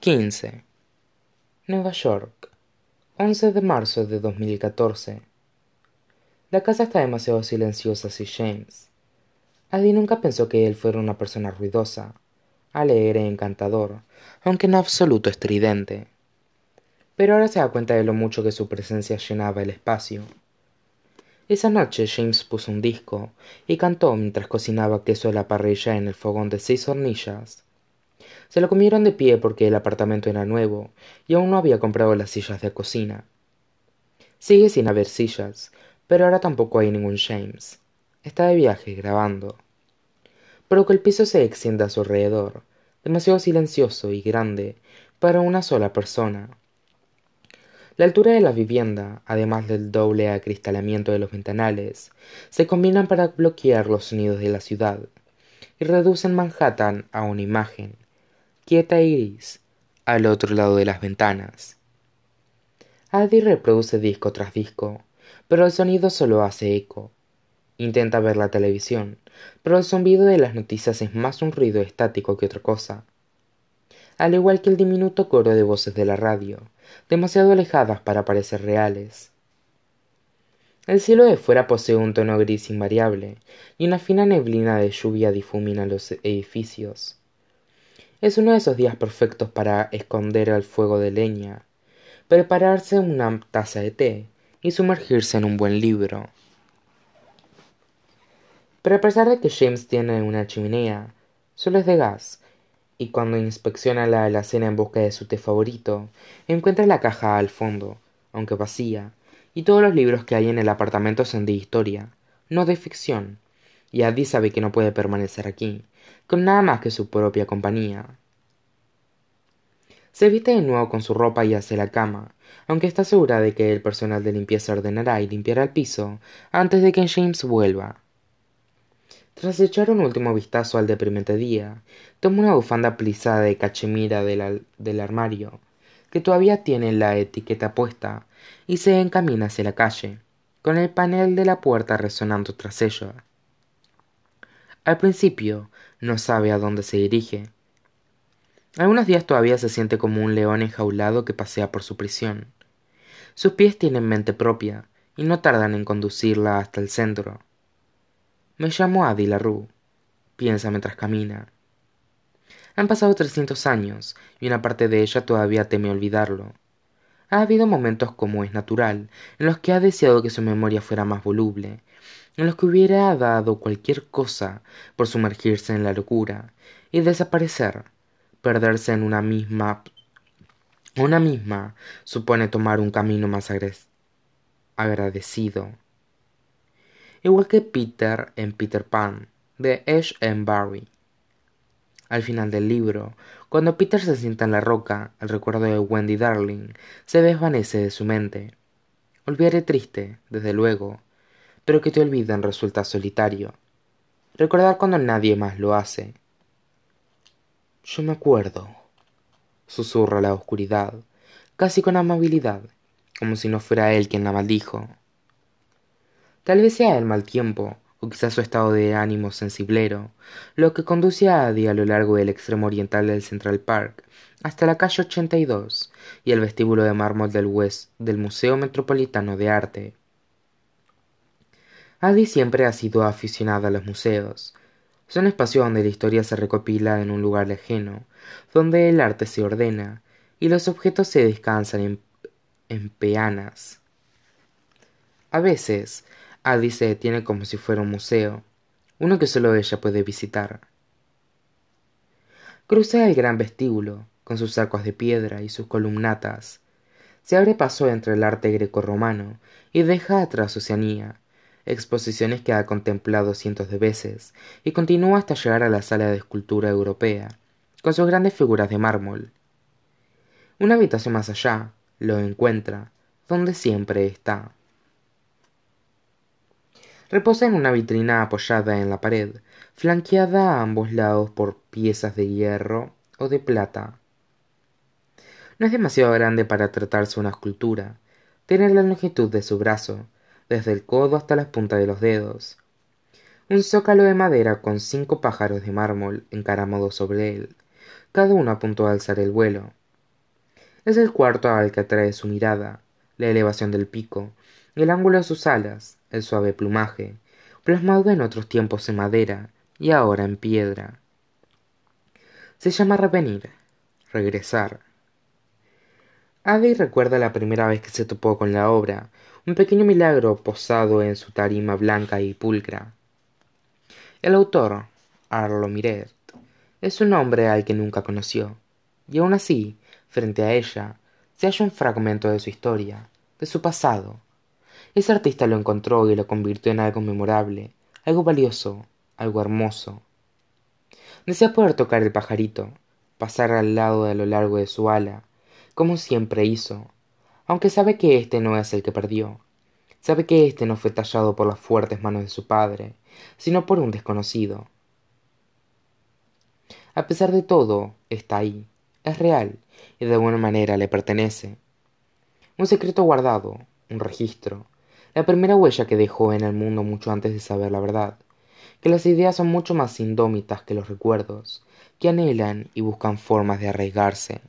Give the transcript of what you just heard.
15. Nueva York, 11 de marzo de 2014. La casa está demasiado silenciosa si James. Adi nunca pensó que él fuera una persona ruidosa, alegre e encantador, aunque en absoluto estridente. Pero ahora se da cuenta de lo mucho que su presencia llenaba el espacio. Esa noche James puso un disco y cantó mientras cocinaba queso a la parrilla en el fogón de seis hornillas. Se lo comieron de pie porque el apartamento era nuevo y aún no había comprado las sillas de cocina. Sigue sin haber sillas, pero ahora tampoco hay ningún James. Está de viaje grabando. Pero que el piso se extienda a su alrededor, demasiado silencioso y grande para una sola persona. La altura de la vivienda, además del doble acristalamiento de los ventanales, se combinan para bloquear los sonidos de la ciudad y reducen Manhattan a una imagen, quieta y gris, al otro lado de las ventanas. Adi reproduce disco tras disco, pero el sonido solo hace eco. Intenta ver la televisión, pero el zumbido de las noticias es más un ruido estático que otra cosa. Al igual que el diminuto coro de voces de la radio, demasiado alejadas para parecer reales. El cielo de fuera posee un tono gris invariable, y una fina neblina de lluvia difumina los edificios. Es uno de esos días perfectos para esconder el fuego de leña, prepararse una taza de té y sumergirse en un buen libro. Pero a pesar de que James tiene una chimenea, solo es de gas, y cuando inspecciona la alacena en busca de su té favorito, encuentra la caja al fondo, aunque vacía, y todos los libros que hay en el apartamento son de historia, no de ficción, y Addie sabe que no puede permanecer aquí, con nada más que su propia compañía. Se viste de nuevo con su ropa y hace la cama, aunque está segura de que el personal de limpieza ordenará y limpiará el piso antes de que James vuelva. Tras echar un último vistazo al deprimente día, toma una bufanda plisada de cachemira del, del armario, que todavía tiene la etiqueta puesta, y se encamina hacia la calle, con el panel de la puerta resonando tras ella. Al principio no sabe a dónde se dirige, algunos días todavía se siente como un león enjaulado que pasea por su prisión. Sus pies tienen mente propia y no tardan en conducirla hasta el centro. Me llamo Adi LaRue, piensa mientras camina. Han pasado trescientos años y una parte de ella todavía teme olvidarlo. Ha habido momentos como es natural, en los que ha deseado que su memoria fuera más voluble, en los que hubiera dado cualquier cosa por sumergirse en la locura y desaparecer perderse en una misma una misma supone tomar un camino más agradecido. Igual que Peter en Peter Pan, de Ash and Barry. Al final del libro, cuando Peter se sienta en la roca, el recuerdo de Wendy Darling se desvanece de su mente. Olvidaré triste, desde luego, pero que te olviden resulta solitario. Recordar cuando nadie más lo hace, yo me acuerdo, susurra la oscuridad, casi con amabilidad, como si no fuera él quien la maldijo. Tal vez sea el mal tiempo, o quizás su estado de ánimo sensiblero, lo que conduce a Adi a lo largo del extremo oriental del Central Park, hasta la calle 82 y el vestíbulo de mármol del West del Museo Metropolitano de Arte. Adi siempre ha sido aficionada a los museos, son espacios donde la historia se recopila en un lugar ajeno, donde el arte se ordena y los objetos se descansan en, en peanas. A veces, Adi se detiene como si fuera un museo, uno que solo ella puede visitar. Cruza el gran vestíbulo, con sus arcos de piedra y sus columnatas. Se abre paso entre el arte greco-romano y deja atrás Oceanía, exposiciones que ha contemplado cientos de veces, y continúa hasta llegar a la sala de escultura europea, con sus grandes figuras de mármol. Una habitación más allá, lo encuentra, donde siempre está. Reposa en una vitrina apoyada en la pared, flanqueada a ambos lados por piezas de hierro o de plata. No es demasiado grande para tratarse una escultura, tiene la longitud de su brazo, desde el codo hasta las puntas de los dedos. Un zócalo de madera con cinco pájaros de mármol encaramados sobre él, cada uno a punto de alzar el vuelo. Es el cuarto al que atrae su mirada, la elevación del pico, el ángulo de sus alas, el suave plumaje, plasmado en otros tiempos en madera y ahora en piedra. Se llama revenir, regresar. Adi recuerda la primera vez que se topó con la obra, un pequeño milagro posado en su tarima blanca y pulcra. El autor, Arlo Miret, es un hombre al que nunca conoció, y aún así, frente a ella, se halla un fragmento de su historia, de su pasado. Ese artista lo encontró y lo convirtió en algo memorable, algo valioso, algo hermoso. Desea poder tocar el pajarito, pasar al lado a lo largo de su ala, como siempre hizo, aunque sabe que éste no es el que perdió. Sabe que éste no fue tallado por las fuertes manos de su padre, sino por un desconocido. A pesar de todo, está ahí, es real y de alguna manera le pertenece. Un secreto guardado, un registro, la primera huella que dejó en el mundo mucho antes de saber la verdad, que las ideas son mucho más indómitas que los recuerdos, que anhelan y buscan formas de arraigarse.